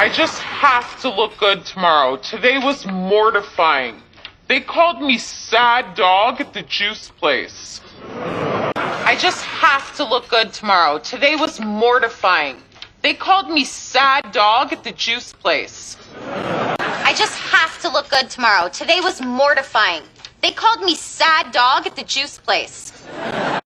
I just have to look good tomorrow. Today was mortifying. They called me sad dog at the juice place. I just have to look good tomorrow. Today was mortifying. They called me sad dog at the juice place. I just have to look good tomorrow. Today was mortifying. They called me sad dog at the juice place.